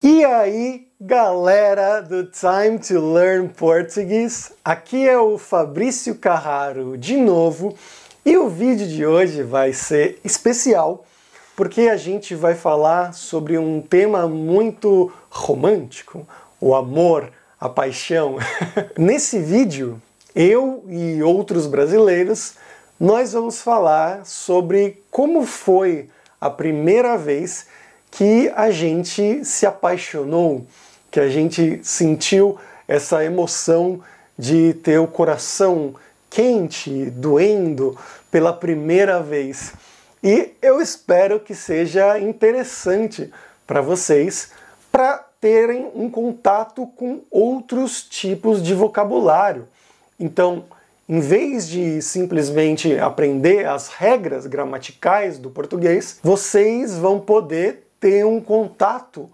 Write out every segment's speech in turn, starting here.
E aí, galera do Time to Learn Português, aqui é o Fabrício Carraro de novo e o vídeo de hoje vai ser especial porque a gente vai falar sobre um tema muito romântico, o amor, a paixão. Nesse vídeo, eu e outros brasileiros, nós vamos falar sobre como foi a primeira vez que a gente se apaixonou, que a gente sentiu essa emoção de ter o coração quente, doendo pela primeira vez. E eu espero que seja interessante para vocês para terem um contato com outros tipos de vocabulário. Então, em vez de simplesmente aprender as regras gramaticais do português, vocês vão poder ter um contato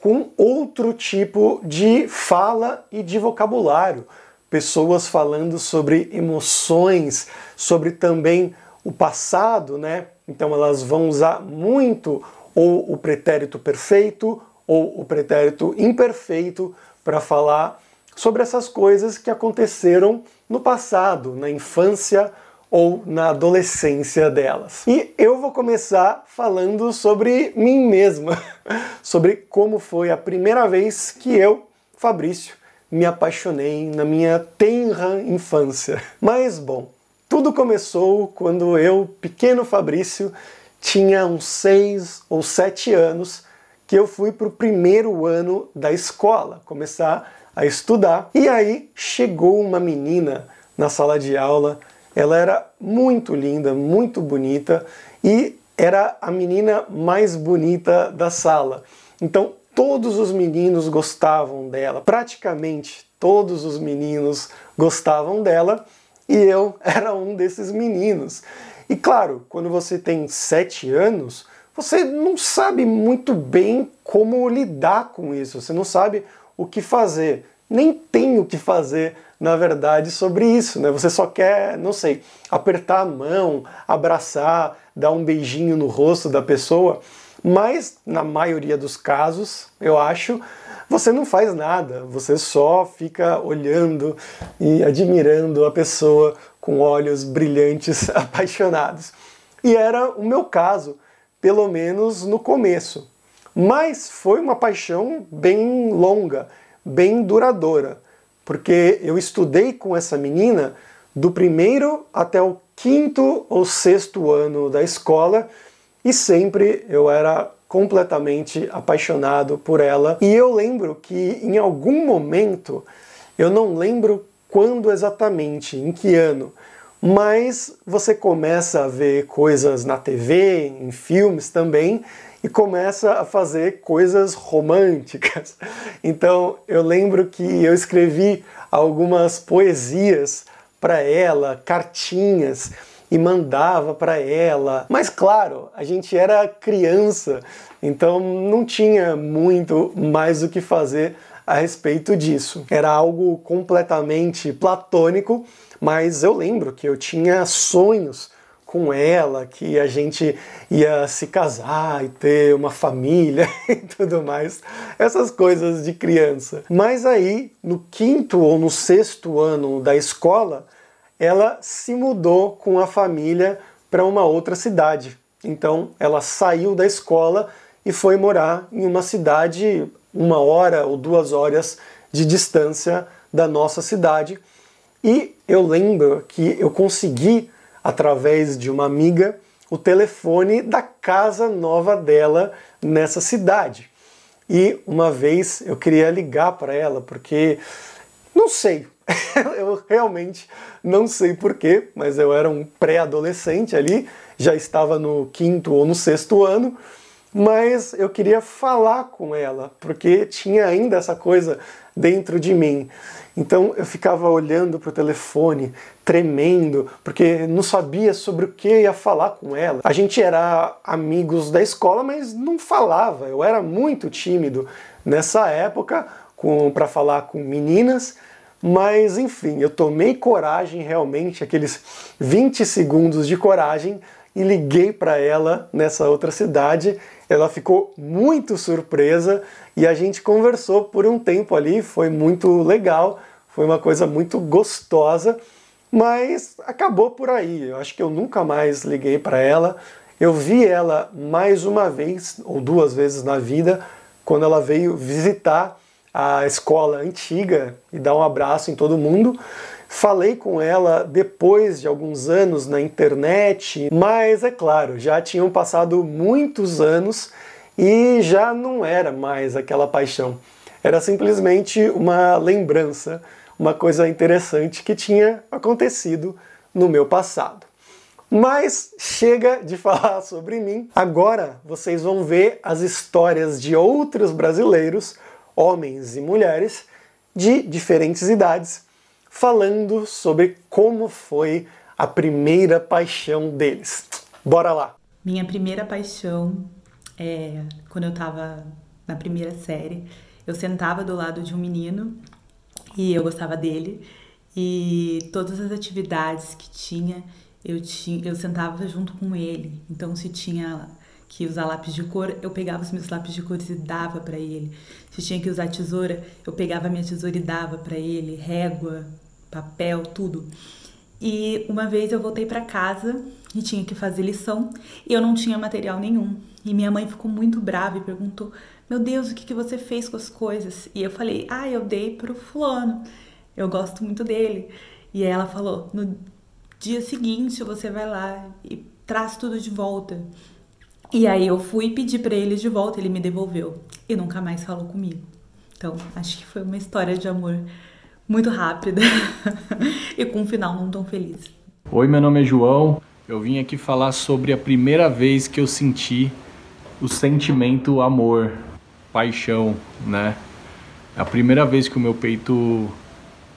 com outro tipo de fala e de vocabulário. Pessoas falando sobre emoções, sobre também o passado, né? Então elas vão usar muito ou o pretérito perfeito ou o pretérito imperfeito para falar sobre essas coisas que aconteceram no passado, na infância ou na adolescência delas. E eu vou começar falando sobre mim mesma, sobre como foi a primeira vez que eu, Fabrício, me apaixonei na minha tenra infância. Mas bom, tudo começou quando eu, pequeno Fabrício, tinha uns seis ou sete anos que eu fui para o primeiro ano da escola, começar a estudar. E aí chegou uma menina na sala de aula ela era muito linda, muito bonita e era a menina mais bonita da sala. Então todos os meninos gostavam dela, praticamente todos os meninos gostavam dela e eu era um desses meninos. E claro, quando você tem sete anos, você não sabe muito bem como lidar com isso, você não sabe o que fazer, nem tem o que fazer na verdade, sobre isso, né? Você só quer, não sei, apertar a mão, abraçar, dar um beijinho no rosto da pessoa, mas na maioria dos casos, eu acho, você não faz nada, você só fica olhando e admirando a pessoa com olhos brilhantes, apaixonados. E era o meu caso, pelo menos no começo. Mas foi uma paixão bem longa, bem duradoura porque eu estudei com essa menina do primeiro até o quinto ou sexto ano da escola e sempre eu era completamente apaixonado por ela. E eu lembro que em algum momento, eu não lembro quando exatamente, em que ano, mas você começa a ver coisas na TV, em filmes também, e começa a fazer coisas românticas. Então eu lembro que eu escrevi algumas poesias para ela, cartinhas e mandava para ela. Mas claro, a gente era criança, então não tinha muito mais o que fazer a respeito disso. Era algo completamente platônico, mas eu lembro que eu tinha sonhos com ela, que a gente ia se casar e ter uma família e tudo mais, essas coisas de criança. Mas aí, no quinto ou no sexto ano da escola, ela se mudou com a família para uma outra cidade. Então, ela saiu da escola e foi morar em uma cidade uma hora ou duas horas de distância da nossa cidade. E eu lembro que eu consegui através de uma amiga, o telefone da casa nova dela nessa cidade. E uma vez eu queria ligar para ela porque não sei, eu realmente não sei porquê, mas eu era um pré-adolescente ali, já estava no quinto ou no sexto ano, mas eu queria falar com ela, porque tinha ainda essa coisa dentro de mim. Então eu ficava olhando para o telefone, tremendo, porque não sabia sobre o que ia falar com ela. A gente era amigos da escola, mas não falava. Eu era muito tímido nessa época para falar com meninas. Mas enfim, eu tomei coragem realmente, aqueles 20 segundos de coragem e liguei para ela nessa outra cidade. Ela ficou muito surpresa e a gente conversou por um tempo ali, foi muito legal, foi uma coisa muito gostosa, mas acabou por aí. Eu acho que eu nunca mais liguei para ela. Eu vi ela mais uma vez ou duas vezes na vida quando ela veio visitar a escola antiga e dar um abraço em todo mundo. Falei com ela depois de alguns anos na internet, mas é claro, já tinham passado muitos anos e já não era mais aquela paixão. Era simplesmente uma lembrança, uma coisa interessante que tinha acontecido no meu passado. Mas chega de falar sobre mim. Agora vocês vão ver as histórias de outros brasileiros, homens e mulheres, de diferentes idades falando sobre como foi a primeira paixão deles. Bora lá! Minha primeira paixão é quando eu estava na primeira série. Eu sentava do lado de um menino e eu gostava dele e todas as atividades que tinha eu tinha eu sentava junto com ele. Então se tinha que usar lápis de cor, eu pegava os meus lápis de cores e dava para ele. Se tinha que usar tesoura, eu pegava a minha tesoura e dava para ele, régua, papel, tudo. E uma vez eu voltei para casa e tinha que fazer lição e eu não tinha material nenhum. E minha mãe ficou muito brava e perguntou: Meu Deus, o que, que você fez com as coisas? E eu falei: Ah, eu dei pro fulano, eu gosto muito dele. E ela falou: No dia seguinte você vai lá e traz tudo de volta. E aí eu fui pedir para ele de volta, ele me devolveu e nunca mais falou comigo. Então, acho que foi uma história de amor muito rápida e com um final não tão feliz. Oi, meu nome é João. Eu vim aqui falar sobre a primeira vez que eu senti o sentimento amor, paixão, né? A primeira vez que o meu peito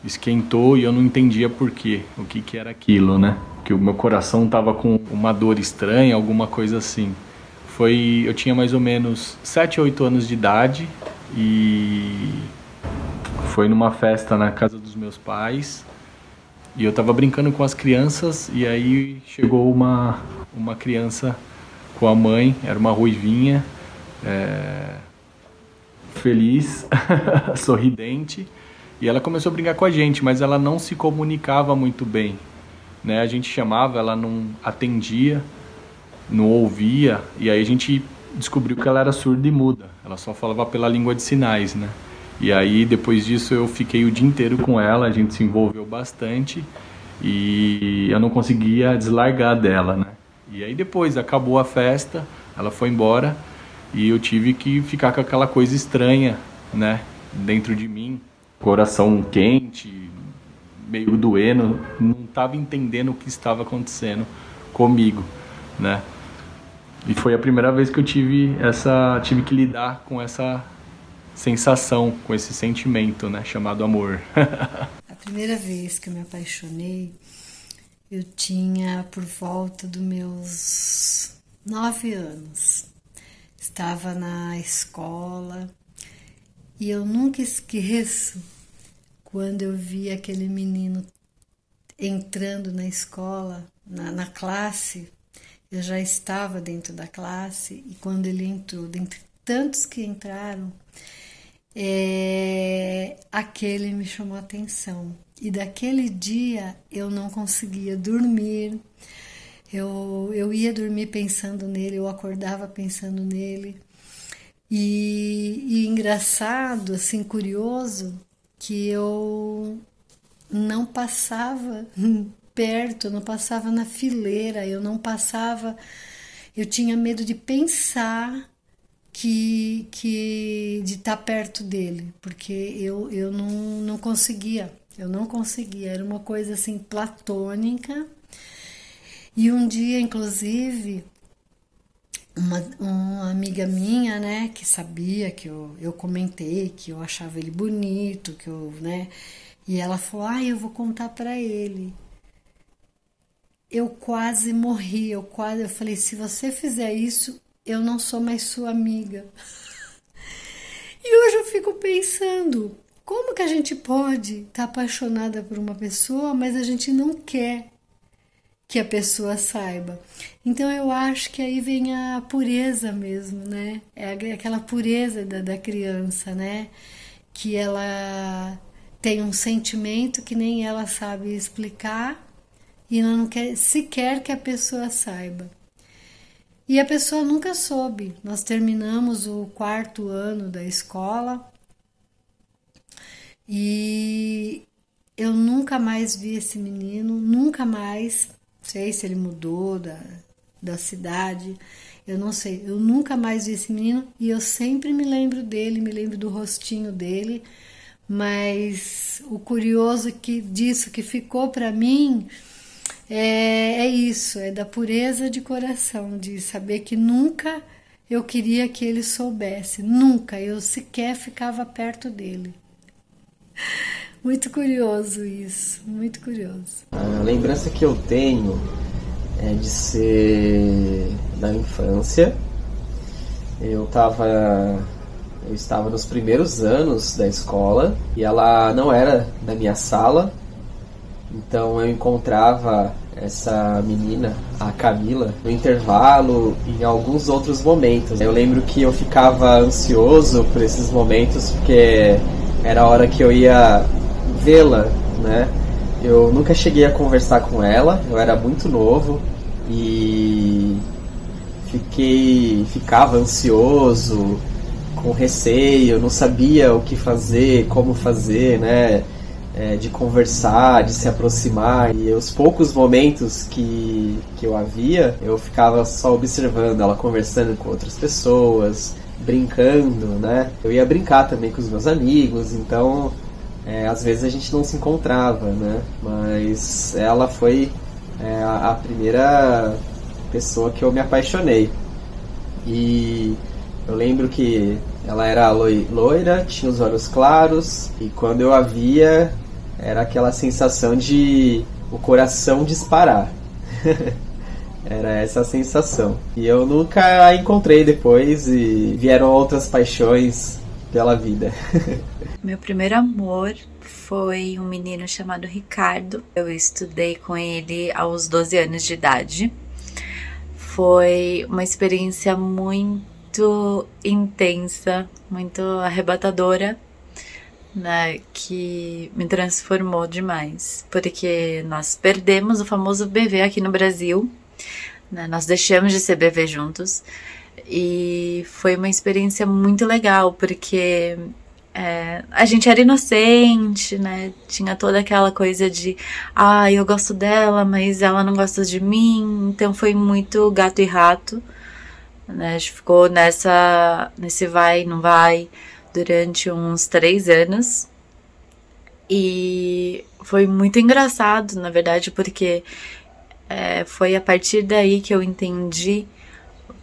esquentou e eu não entendia por quê, o que que era aquilo, né? Que o meu coração tava com uma dor estranha, alguma coisa assim. Foi, eu tinha mais ou menos 7, 8 anos de idade e foi numa festa na casa dos meus pais e eu tava brincando com as crianças e aí chegou uma, uma criança com a mãe, era uma ruivinha, é, feliz, sorridente, e ela começou a brincar com a gente, mas ela não se comunicava muito bem. Né? A gente chamava, ela não atendia, não ouvia, e aí a gente descobriu que ela era surda e muda. Ela só falava pela língua de sinais, né? E aí depois disso eu fiquei o dia inteiro com ela, a gente se envolveu bastante e eu não conseguia deslargar dela, né? E aí depois acabou a festa, ela foi embora e eu tive que ficar com aquela coisa estranha, né, dentro de mim, coração quente, meio doendo, não estava entendendo o que estava acontecendo comigo, né? E foi a primeira vez que eu tive essa tive que lidar com essa sensação, com esse sentimento, né, chamado amor. a primeira vez que eu me apaixonei, eu tinha por volta dos meus nove anos. Estava na escola e eu nunca esqueço quando eu vi aquele menino entrando na escola, na, na classe. Eu já estava dentro da classe e quando ele entrou, dentre tantos que entraram, é, aquele me chamou a atenção. E daquele dia eu não conseguia dormir. Eu, eu ia dormir pensando nele, eu acordava pensando nele. E, e engraçado, assim, curioso, que eu não passava perto, eu não passava na fileira, eu não passava. Eu tinha medo de pensar que, que de estar tá perto dele, porque eu, eu não, não conseguia, eu não conseguia, era uma coisa assim platônica. E um dia, inclusive, uma, uma amiga minha, né, que sabia que eu, eu comentei que eu achava ele bonito, que eu, né, e ela falou: "Ah, eu vou contar para ele". Eu quase morri, eu quase, eu falei: "Se você fizer isso, eu não sou mais sua amiga. E hoje eu fico pensando, como que a gente pode estar tá apaixonada por uma pessoa, mas a gente não quer que a pessoa saiba. Então eu acho que aí vem a pureza mesmo, né? É aquela pureza da, da criança, né? Que ela tem um sentimento que nem ela sabe explicar e não quer sequer que a pessoa saiba. E a pessoa nunca soube. Nós terminamos o quarto ano da escola e eu nunca mais vi esse menino, nunca mais. Sei se ele mudou da, da cidade, eu não sei. Eu nunca mais vi esse menino e eu sempre me lembro dele, me lembro do rostinho dele. Mas o curioso que disso que ficou para mim é, é isso, é da pureza de coração, de saber que nunca eu queria que ele soubesse, nunca eu sequer ficava perto dele. Muito curioso isso, muito curioso. A lembrança que eu tenho é de ser da infância. Eu tava eu estava nos primeiros anos da escola e ela não era da minha sala, então eu encontrava essa menina, a Camila, no intervalo em alguns outros momentos. Eu lembro que eu ficava ansioso por esses momentos porque era a hora que eu ia vê-la, né? Eu nunca cheguei a conversar com ela, eu era muito novo e fiquei ficava ansioso, com receio, não sabia o que fazer, como fazer, né? É, de conversar, de se aproximar. E os poucos momentos que, que eu havia, eu ficava só observando ela conversando com outras pessoas, brincando, né? Eu ia brincar também com os meus amigos, então é, às vezes a gente não se encontrava, né? Mas ela foi é, a, primeira pessoa que eu me apaixonei. E eu lembro que ela era loira, tinha os olhos claros, e quando eu a via, era aquela sensação de o coração disparar. era essa sensação. E eu nunca a encontrei depois e vieram outras paixões pela vida. Meu primeiro amor foi um menino chamado Ricardo. Eu estudei com ele aos 12 anos de idade. Foi uma experiência muito intensa, muito arrebatadora né, que me transformou demais, porque nós perdemos o famoso bebê aqui no Brasil, né, nós deixamos de ser bebê juntos e foi uma experiência muito legal, porque é, a gente era inocente, né? Tinha toda aquela coisa de, ah, eu gosto dela, mas ela não gosta de mim. Então foi muito gato e rato, né? A gente ficou nessa, nesse vai, não vai durante uns três anos. E foi muito engraçado, na verdade, porque é, foi a partir daí que eu entendi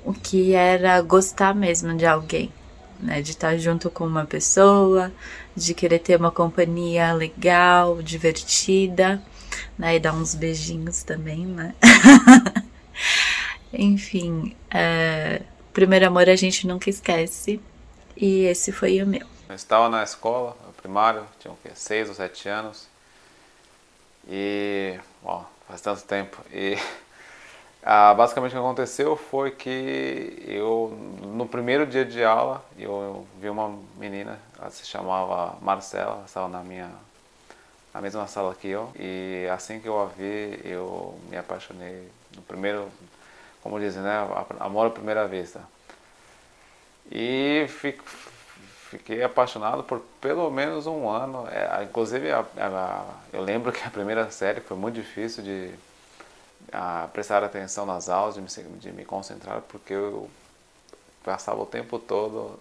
o que era gostar mesmo de alguém, né? De estar junto com uma pessoa, de querer ter uma companhia legal, divertida, né? E dar uns beijinhos também, né? Enfim, é, primeiro amor a gente nunca esquece. E esse foi o meu. Eu estava na escola, primário, tinha o quê? Seis ou sete anos. E, ó, faz tanto tempo. E ah, basicamente o que aconteceu foi que eu, no primeiro dia de aula, eu vi uma menina, ela se chamava Marcela, ela estava na minha na mesma sala que eu. E assim que eu a vi, eu me apaixonei no primeiro, como dizem, né? Amor à primeira vista. E fico, fiquei apaixonado por pelo menos um ano. É, inclusive, a, a, eu lembro que a primeira série foi muito difícil de a, prestar atenção nas aulas, de me, de me, concentrar, porque eu passava o tempo todo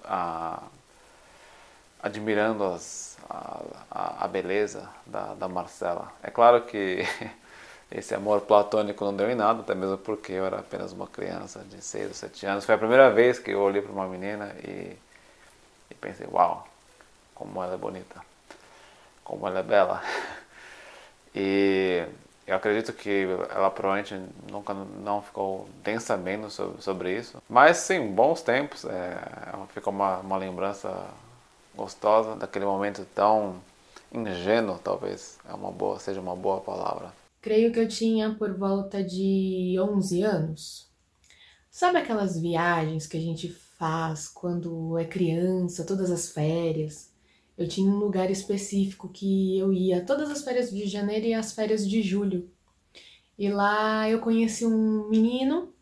admirando as, a, a, beleza da, da Marcela. É claro que esse amor platônico não deu em nada, até mesmo porque eu era apenas uma criança de 6 ou 7 anos. Foi a primeira vez que eu olhei para uma menina e, e, pensei, uau, como ela é bonita, como ela é bela. E eu acredito que ela provavelmente nunca não ficou densamente sobre, sobre isso. Mas sim, bons tempos, é, ficou uma, uma lembrança gostosa daquele momento tão ingênuo, talvez é uma boa, seja uma boa palavra. Creio que eu tinha por volta de 11 anos. Sabe aquelas viagens que a gente faz quando é criança, todas as férias? Eu tinha um lugar específico que eu ia todas as férias de janeiro e as férias de julho. E lá eu conheci um menino,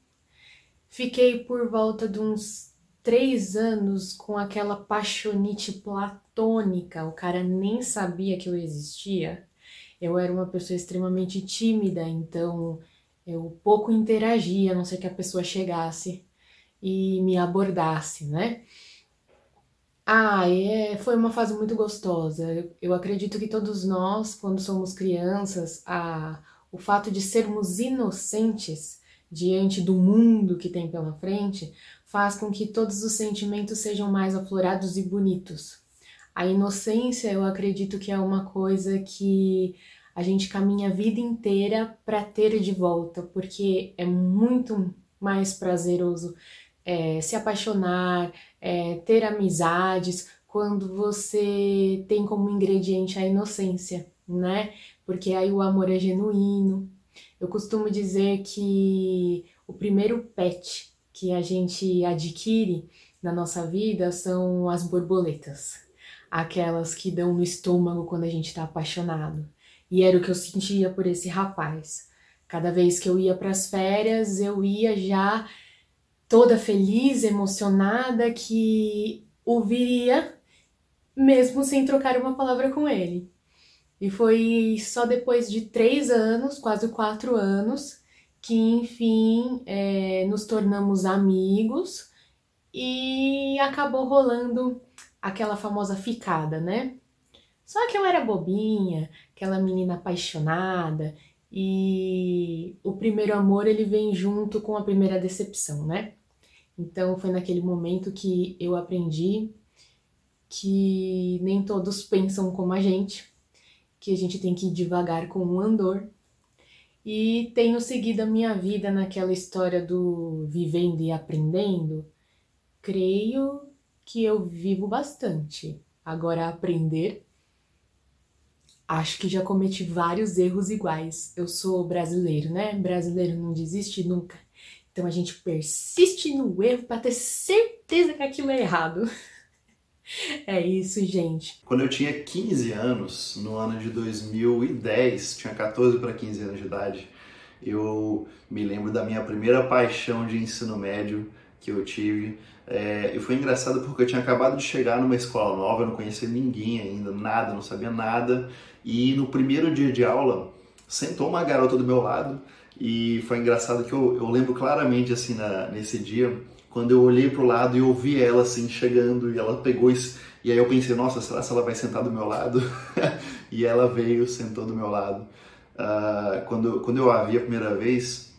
fiquei por volta de uns três anos com aquela paixonite platônica, o cara nem sabia que eu existia. Eu era uma pessoa extremamente tímida, então eu pouco interagia, a não ser que a pessoa chegasse e me abordasse, né? Ah, é, foi uma fase muito gostosa. Eu, eu acredito que todos nós, quando somos crianças, a, o fato de sermos inocentes diante do mundo que tem pela frente faz com que todos os sentimentos sejam mais aflorados e bonitos. A inocência, eu acredito que é uma coisa que a gente caminha a vida inteira para ter de volta, porque é muito mais prazeroso é, se apaixonar, é, ter amizades, quando você tem como ingrediente a inocência, né? Porque aí o amor é genuíno. Eu costumo dizer que o primeiro pet que a gente adquire na nossa vida são as borboletas, aquelas que dão no estômago quando a gente está apaixonado. E era o que eu sentia por esse rapaz. Cada vez que eu ia para as férias, eu ia já toda feliz, emocionada que o viria, mesmo sem trocar uma palavra com ele. E foi só depois de três anos, quase quatro anos, que enfim é, nos tornamos amigos e acabou rolando aquela famosa ficada, né? Só que eu era bobinha, aquela menina apaixonada e o primeiro amor ele vem junto com a primeira decepção, né? Então foi naquele momento que eu aprendi que nem todos pensam como a gente, que a gente tem que ir devagar com o andor. E tenho seguido a minha vida naquela história do vivendo e aprendendo. Creio que eu vivo bastante. Agora aprender acho que já cometi vários erros iguais. Eu sou brasileiro, né? Brasileiro não desiste nunca. Então a gente persiste no erro para ter certeza que aquilo é errado. É isso, gente. Quando eu tinha 15 anos, no ano de 2010, tinha 14 para 15 anos de idade, eu me lembro da minha primeira paixão de ensino médio que eu tive. É, e foi engraçado porque eu tinha acabado de chegar numa escola nova, eu não conhecia ninguém ainda, nada, não sabia nada. E no primeiro dia de aula, sentou uma garota do meu lado e foi engraçado que eu, eu lembro claramente assim na, nesse dia, quando eu olhei pro lado e ouvi ela assim chegando e ela pegou isso, e aí eu pensei, nossa, será que ela vai sentar do meu lado? e ela veio, sentou do meu lado. Uh, quando, quando eu a vi a primeira vez,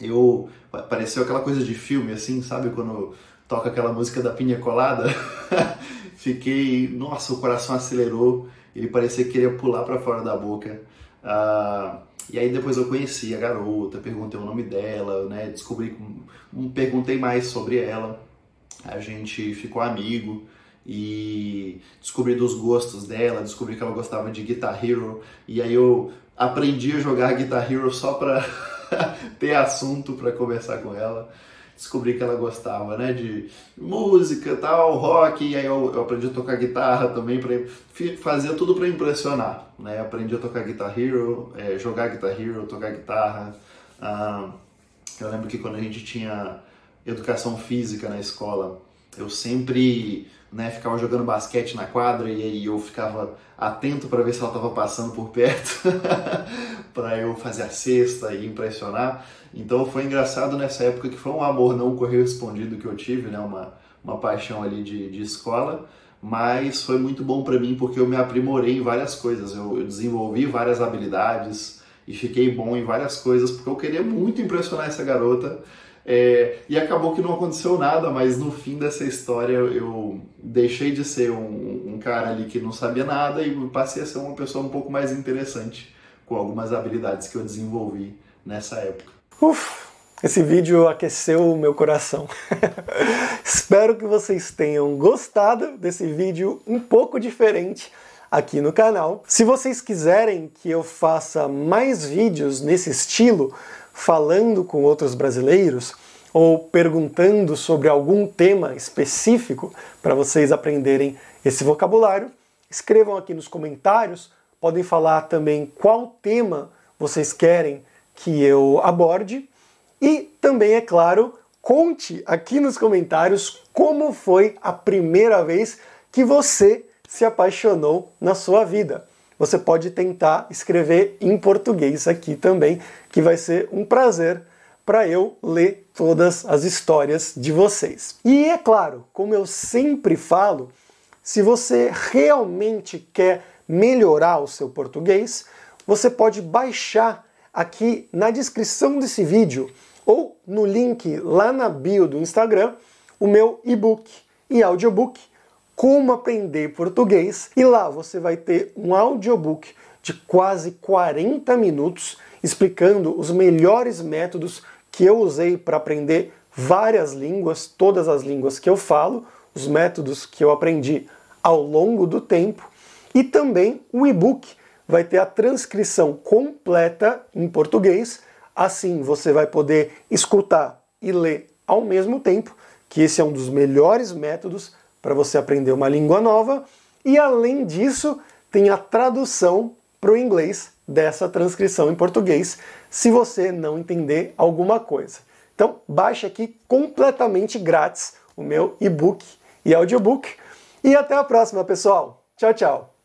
eu pareceu aquela coisa de filme assim, sabe quando toca aquela música da Pinha Colada? Fiquei, nossa, o coração acelerou, ele parecia que queria pular para fora da boca. Uh, e aí depois eu conheci a garota, perguntei o nome dela, né? Descobri, perguntei mais sobre ela. A gente ficou amigo e descobri dos gostos dela, descobri que ela gostava de Guitar Hero e aí eu aprendi a jogar Guitar Hero só para ter assunto para conversar com ela. Descobri que ela gostava, né, de música, tal, rock, e aí eu, eu aprendi a tocar guitarra também, para fazia tudo para impressionar, né, aprendi a tocar Guitar Hero, é, jogar Guitar Hero, tocar guitarra, ah, eu lembro que quando a gente tinha educação física na escola, eu sempre né, ficava jogando basquete na quadra e aí eu ficava atento para ver se ela estava passando por perto para eu fazer a cesta e impressionar. Então foi engraçado nessa época que foi um amor não correspondido que eu tive, né, uma, uma paixão ali de, de escola, mas foi muito bom para mim porque eu me aprimorei em várias coisas, eu, eu desenvolvi várias habilidades e fiquei bom em várias coisas porque eu queria muito impressionar essa garota. É, e acabou que não aconteceu nada, mas no fim dessa história eu deixei de ser um, um, cara ali que não sabia nada e passei a ser uma pessoa um pouco mais interessante, com algumas habilidades que eu desenvolvi nessa época. Uf, esse vídeo aqueceu o meu coração. Espero que vocês tenham gostado desse vídeo um pouco diferente aqui no canal. Se vocês quiserem que eu faça mais vídeos nesse estilo, falando com outros brasileiros ou perguntando sobre algum tema específico para vocês aprenderem esse vocabulário, escrevam aqui nos comentários. Podem falar também qual tema vocês querem que eu aborde. E também, é claro, conte aqui nos comentários como foi a primeira vez que você se apaixonou na sua vida. Você pode tentar escrever em português aqui também, que vai ser um prazer para eu ler todas as histórias de vocês. E é claro, como eu sempre falo, se você realmente quer melhorar o seu português, você pode baixar aqui na descrição desse vídeo ou no link lá na bio do Instagram o meu e-book e audiobook Como Aprender Português e lá você vai ter um audiobook de quase 40 minutos explicando os melhores métodos que eu usei para aprender várias línguas, todas as línguas que eu falo, os métodos que eu aprendi ao longo do tempo e também o e-book vai ter a transcrição completa em português, assim você vai poder escutar e ler ao mesmo tempo, que esse é um dos melhores métodos para você aprender uma língua nova, e além disso, tem a tradução para o inglês dessa transcrição em português, se você não entender alguma coisa. Então, baixe aqui completamente grátis o meu e-book e audiobook. E até a próxima, pessoal. Tchau, tchau.